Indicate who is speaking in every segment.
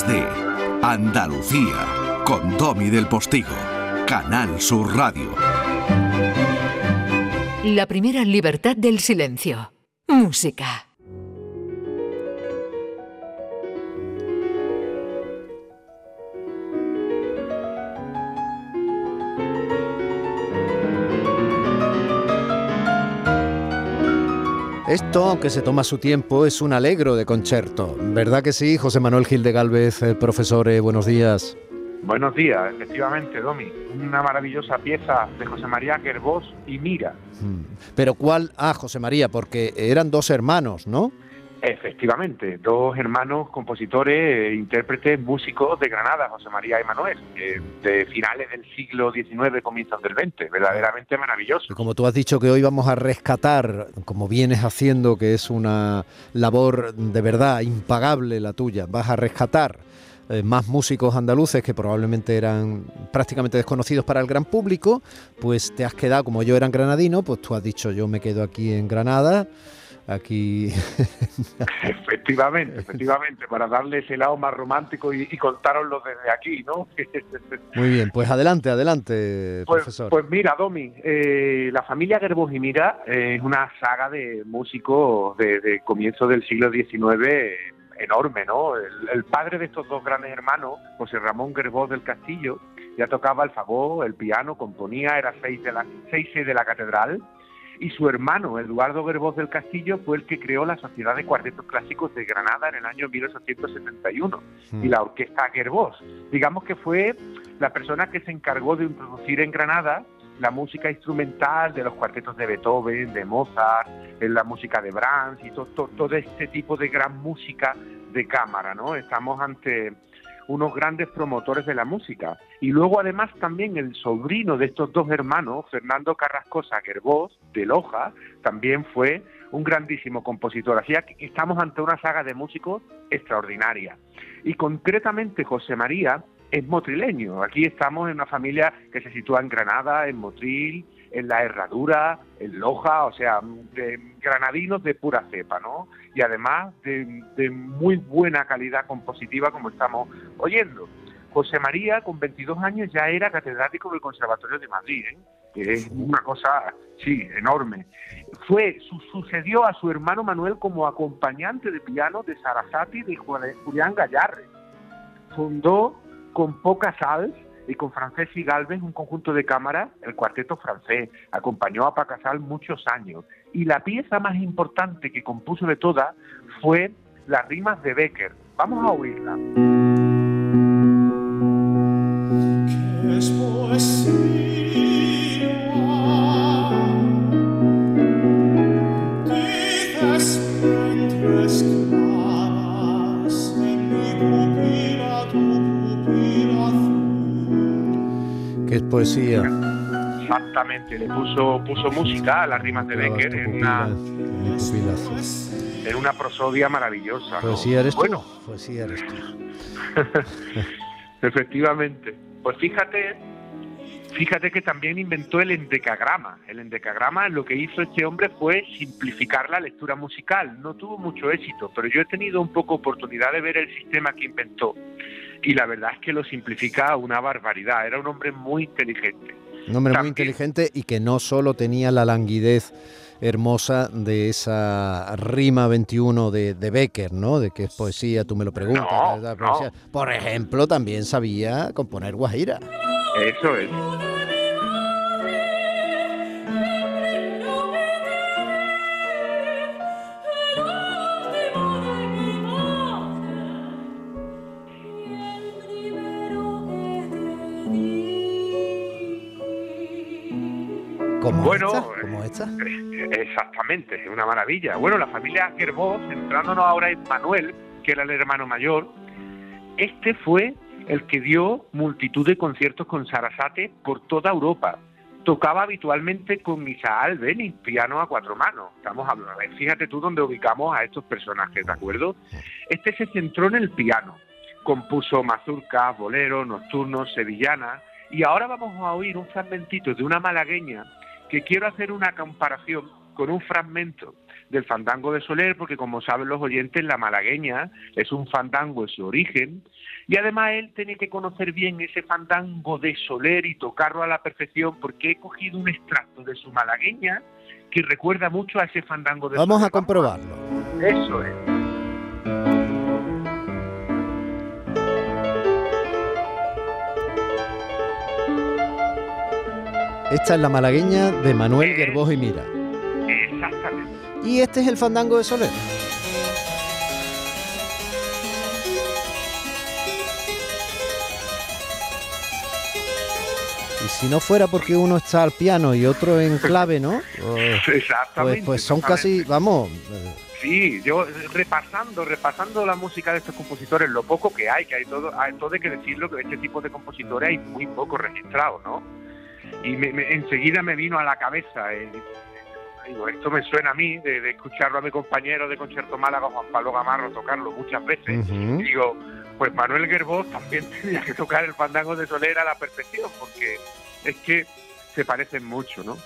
Speaker 1: de Andalucía con Domi del Postigo, Canal Sur Radio.
Speaker 2: La primera libertad del silencio. Música.
Speaker 3: Esto, aunque se toma su tiempo, es un alegro de concierto. ¿Verdad que sí, José Manuel Gil de Galvez, eh, profesor? Eh, buenos días.
Speaker 4: Buenos días, efectivamente, Domi. Una maravillosa pieza de José María Gerbós y Mira.
Speaker 3: Hmm. Pero ¿cuál? Ah, José María, porque eran dos hermanos, ¿no?
Speaker 4: Efectivamente, dos hermanos compositores, e intérpretes, músicos de Granada, José María y Manuel, de finales del siglo XIX, comienzos del XX, verdaderamente maravilloso.
Speaker 3: como tú has dicho que hoy vamos a rescatar, como vienes haciendo, que es una labor de verdad impagable la tuya, vas a rescatar eh, más músicos andaluces que probablemente eran prácticamente desconocidos para el gran público, pues te has quedado, como yo era granadino, pues tú has dicho yo me quedo aquí en Granada aquí.
Speaker 4: efectivamente, efectivamente, para darle ese lado más romántico y, y contároslo desde aquí, ¿no?
Speaker 3: Muy bien, pues adelante, adelante,
Speaker 4: pues,
Speaker 3: profesor.
Speaker 4: Pues mira, Domi, eh, la familia Gerbos y Mira es una saga de músicos de, comienzo del siglo XIX enorme, ¿no? El, padre de estos dos grandes hermanos, José Ramón Gerbos del Castillo, ya tocaba el fagot, el piano, componía, era seis de la, seis de la catedral y su hermano, Eduardo Gerbós del Castillo, fue el que creó la Sociedad de Cuartetos Clásicos de Granada en el año 1871 y la Orquesta Gerbós. Digamos que fue la persona que se encargó de introducir en Granada la música instrumental de los cuartetos de Beethoven, de Mozart, en la música de Brahms y todo, todo este tipo de gran música de cámara, ¿no? Estamos ante unos grandes promotores de la música. Y luego además también el sobrino de estos dos hermanos, Fernando Carrascosa Gerbós, de Loja, también fue un grandísimo compositor. Así que estamos ante una saga de músicos extraordinaria. Y concretamente José María es motrileño. Aquí estamos en una familia que se sitúa en Granada, en Motril, en la Herradura, en Loja, o sea, de granadinos de pura cepa, ¿no? Y además de, muy buena calidad compositiva, como estamos oyendo. José María, con 22 años, ya era catedrático del Conservatorio de Madrid, ¿eh? que es una cosa, sí, enorme. Fue, sucedió a su hermano Manuel como acompañante de piano de Sarasati y de Julián Gallarre. Fundó con poca sal y con Francés y Galvez un conjunto de cámara, el cuarteto francés. Acompañó a Pacasal muchos años. Y la pieza más importante que compuso de todas fue Las rimas de Becker. Vamos a oírla.
Speaker 3: Poesía.
Speaker 4: Exactamente, le puso, puso música a las rimas de Becker en una, en una prosodia maravillosa.
Speaker 3: Poesía eres bueno. Poesía eres tú.
Speaker 4: Efectivamente. Pues fíjate, fíjate que también inventó el endecagrama. El endecagrama lo que hizo este hombre fue simplificar la lectura musical. No tuvo mucho éxito, pero yo he tenido un poco oportunidad de ver el sistema que inventó y la verdad es que lo simplifica una barbaridad. Era un hombre muy inteligente.
Speaker 3: Un hombre muy inteligente y que no solo tenía la languidez hermosa de esa rima 21 de, de Becker, ¿no? De que es poesía, tú me lo preguntas. Por ejemplo, también sabía componer guajira.
Speaker 4: Eso es.
Speaker 3: Bueno, ¿Como esta?
Speaker 4: Eh, exactamente, es una maravilla. Bueno, la familia Gerbós, centrándonos ahora en Manuel, que era el hermano mayor, este fue el que dio multitud de conciertos con Sarasate por toda Europa. Tocaba habitualmente con Isaac Beni, piano a cuatro manos. Estamos hablando, fíjate tú dónde ubicamos a estos personajes, ¿de acuerdo? Este se centró en el piano. Compuso mazurcas, boleros, nocturnos, sevillanas. Y ahora vamos a oír un fragmentito de una malagueña que quiero hacer una comparación con un fragmento del fandango de Soler, porque como saben los oyentes, la malagueña es un fandango en su origen, y además él tiene que conocer bien ese fandango de Soler y tocarlo a la perfección, porque he cogido un extracto de su malagueña que recuerda mucho a ese fandango de
Speaker 3: Vamos
Speaker 4: Soler.
Speaker 3: a comprobarlo.
Speaker 4: Eso es.
Speaker 3: Esta es la malagueña de Manuel Gerboj y Mira.
Speaker 4: Exactamente.
Speaker 3: Y este es el fandango de Soler. Y si no fuera porque uno está al piano y otro en clave, ¿no? Pues,
Speaker 4: Exactamente.
Speaker 3: pues son casi, vamos, eh,
Speaker 4: Sí, yo eh, repasando, repasando la música de estos compositores, lo poco que hay, que hay todo, hay todo hay que decirlo, que este tipo de compositores hay muy poco registrados, ¿no? Y me- me- enseguida me vino a la cabeza, eh, digo, esto me suena a mí, de, de escucharlo a mi compañero de Concierto Málaga, Juan Pablo Gamarro, tocarlo muchas veces. Y digo, pues Manuel Gerbós también tenía que tocar el fandango de Soler a la perfección, porque es que se parecen mucho, ¿no?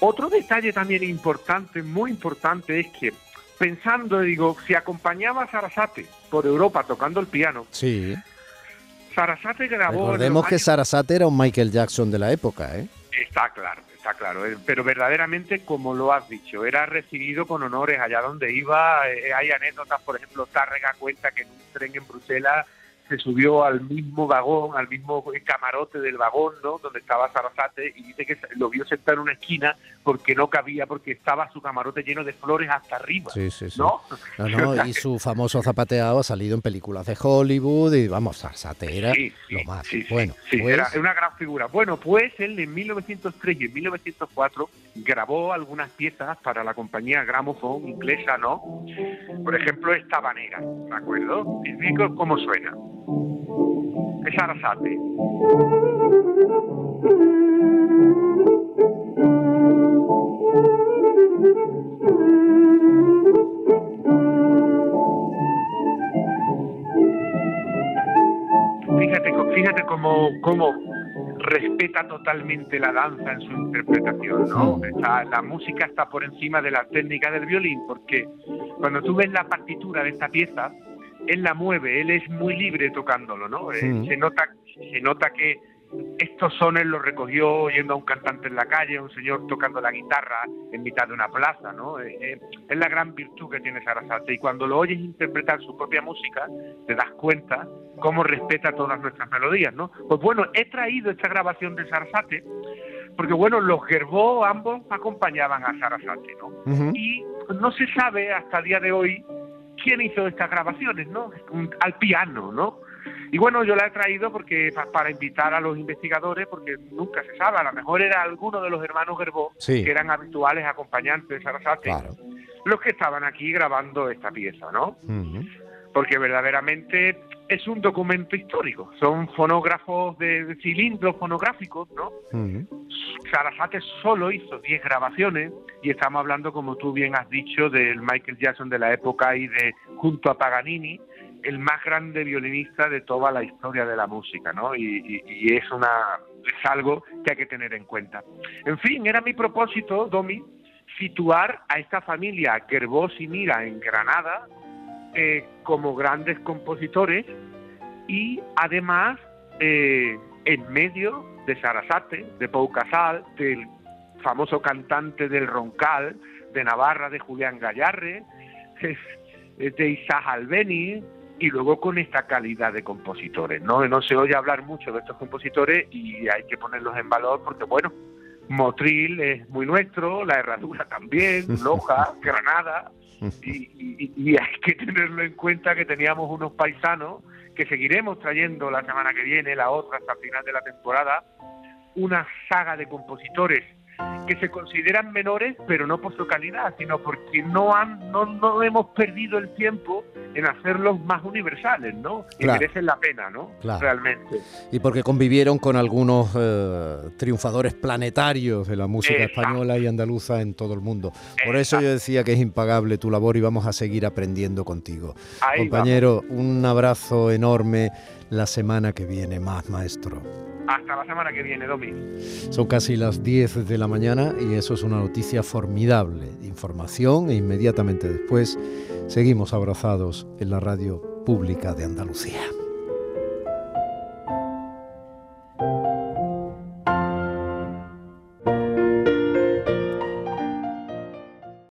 Speaker 4: Otro detalle también importante, muy importante, es que pensando, digo, si acompañaba a Sarasate por Europa tocando el piano,
Speaker 3: sí.
Speaker 4: Sarasate grabó...
Speaker 3: Recordemos que
Speaker 4: años-
Speaker 3: Sarasate era un Michael Jackson de la época, ¿eh?
Speaker 4: Está claro, está claro. eh, Pero verdaderamente, como lo has dicho, era recibido con honores allá donde iba. eh, hay anécdotas, por ejemplo, Tárrega cuenta que en un tren en Bruselas se subió al mismo vagón, al mismo camarote del vagón, ¿no? Donde estaba Sarasate y dice que lo vio sentado en una esquina porque no cabía, porque estaba su camarote lleno de flores hasta arriba,
Speaker 3: Sí, sí, sí.
Speaker 4: ¿no?
Speaker 3: No, no, y su famoso zapateado ha salido en películas de Hollywood y vamos, Sarasate era
Speaker 4: Sí, sí,
Speaker 3: lo más.
Speaker 4: sí,
Speaker 3: bueno, pues,
Speaker 4: era una gran figura. Bueno, pues él en 1903 y en 1904 grabó algunas piezas para la compañía Gramophone inglesa, ¿no? Por ejemplo, esta habanera, ¿de acuerdo? Y digo cómo suena. Es Arasate. Fíjate, fíjate cómo, cómo respeta totalmente la danza en su interpretación, ¿no? Está- la música está por encima de la técnica del violín, porque cuando tú ves la partitura de esta pieza, él la mueve, él es muy libre tocándolo, ¿no? Eh, se nota, se nota que estos sones los recogió oyendo a un cantante en la calle, a un señor tocando la guitarra en mitad de una plaza, ¿no? Eh, eh, es la gran virtud que tiene Sarasate y cuando lo oyes interpretar su propia música, te das cuenta cómo respeta todas nuestras melodías, ¿no? Pues bueno, he traído esta grabación de Sarasate porque bueno, los Gerbó ambos acompañaban a Sarasate, ¿no? Y no se sabe hasta el día de hoy quién hizo estas grabaciones, ¿no? Al piano, ¿no? Y bueno, yo la he traído porque pa- para invitar a los investigadores, porque nunca se sabe, a lo mejor era alguno de los hermanos Gerbó,
Speaker 3: Sí.
Speaker 4: que eran habituales acompañantes de Sarasate,
Speaker 3: Claro.
Speaker 4: los que estaban aquí grabando esta pieza, ¿no? Porque verdaderamente es un documento histórico, son fonógrafos de, de cilindros fonográficos, ¿no?
Speaker 3: Ujú.
Speaker 4: Sarasate solo hizo 10 grabaciones y estamos hablando, como tú bien has dicho, del Michael Jackson de la época y de, junto a Paganini, el más grande violinista de toda la historia de la música, ¿no? Y, y- y es, una, es algo que hay que tener en cuenta. En fin, era mi propósito, Domi, situar a esta familia Gerbós y Mira en Granada eh, como grandes compositores y además eh, en medio de Sarasate, de Pau Casal, del famoso cantante del Roncal, de Navarra, de Julián Gallarre, de Isaac Albeni, y luego con esta calidad de compositores. ¿no? no se oye hablar mucho de estos compositores y hay que ponerlos en valor porque, bueno, Motril es muy nuestro, La Herradura también, Loja, Granada, y, y- y hay que tenerlo en cuenta que teníamos unos paisanos que seguiremos trayendo la semana que viene, la otra hasta el final de la temporada, una saga de compositores que se consideran menores, pero no por su calidad, sino porque no han, no, no hemos perdido el tiempo en hacerlos más universales, ¿no? Y
Speaker 3: Claro.
Speaker 4: merecen la pena, ¿no?
Speaker 3: Claro.
Speaker 4: Realmente.
Speaker 3: Y porque convivieron con algunos eh, triunfadores planetarios de la música
Speaker 4: Exacto.
Speaker 3: española y andaluza en todo el mundo. Por eso yo decía que es impagable tu labor y vamos a seguir aprendiendo contigo.
Speaker 4: Ahí
Speaker 3: Compañero, un abrazo enorme la semana que viene más, maestro.
Speaker 4: Hasta la semana que viene, Domi.
Speaker 3: Son casi las 10 de la mañana y eso es una noticia formidable. Información e inmediatamente después seguimos abrazados en la radio pública de Andalucía.